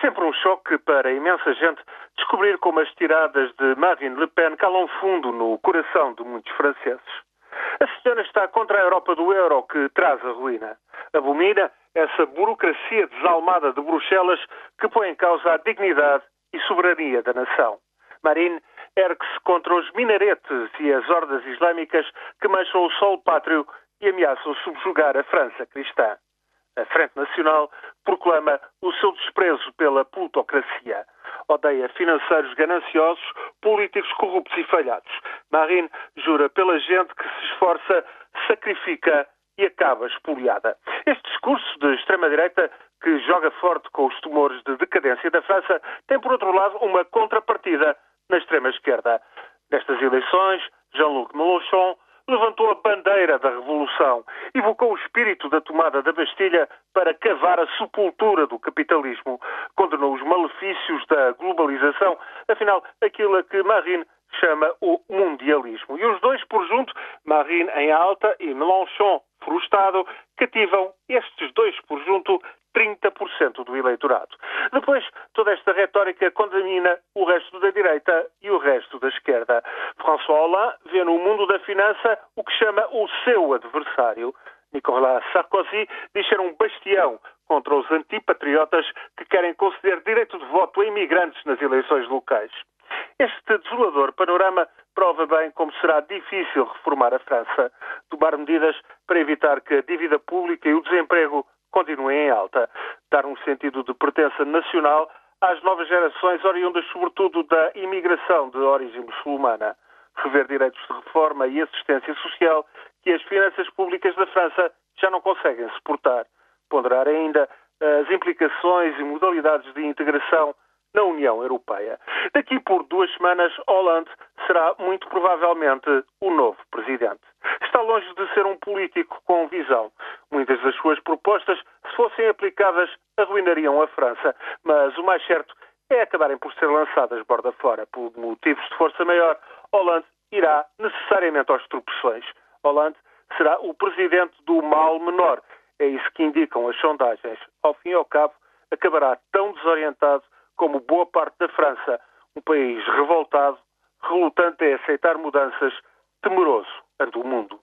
sempre um choque para imensa gente descobrir como as tiradas de Marine Le Pen calam fundo no coração de muitos franceses. A senhora está contra a Europa do euro que traz a ruína. Abomina essa burocracia desalmada de Bruxelas que põe em causa a dignidade e soberania da nação. Marine ergue-se contra os minaretes e as hordas islâmicas que mancham o sol pátrio e ameaçam subjugar a França cristã. A Frente Nacional proclama o seu desprezo pela plutocracia. Odeia financeiros gananciosos, políticos corruptos e falhados. Marine jura pela gente que se esforça, sacrifica e acaba espoliada. Este discurso de extrema-direita, que joga forte com os tumores de decadência da França, tem, por outro lado, uma contrapartida na extrema-esquerda. Nestas eleições, Jean-Luc Mélenchon levantou a bandeira da revolução, evocou o espírito da tomada da Bastilha para cavar a sepultura do capitalismo, condenou os malefícios da globalização, afinal, aquilo a que Marine chama o mundialismo. E os dois por junto, Marine em alta e Mélenchon frustrado, cativam estes dois por junto 30% do eleitorado. Depois, toda esta retórica contamina o resto da direita e o resto da esquerda. François Hollande vê no mundo da finança o que chama o seu adversário. Nicolas Sarkozy diz ser um bastião contra os antipatriotas que querem conceder direito de voto a imigrantes nas eleições locais. Este desolador panorama prova bem como será difícil reformar a França, tomar medidas para evitar que a dívida pública e o desemprego continuem em alta, dar um sentido de pertença nacional às novas gerações oriundas sobretudo da imigração de origem muçulmana, rever direitos de reforma e assistência social que as finanças públicas da França já não conseguem suportar, ponderar ainda as implicações e modalidades de integração na União Europeia. Daqui por duas semanas, Hollande será muito provavelmente o novo presidente. Está longe de ser um político com visão. Muitas das suas propostas, se fossem aplicadas, arruinariam a França. Mas o mais certo é acabarem por ser lançadas borda fora. Por motivos de força maior, Hollande irá necessariamente aos tropeções. Hollande será o presidente do mal menor. É isso que indicam as sondagens. Ao fim e ao cabo, acabará tão desorientado como boa parte da França, um país revoltado, relutante em aceitar mudanças, temeroso ante o mundo.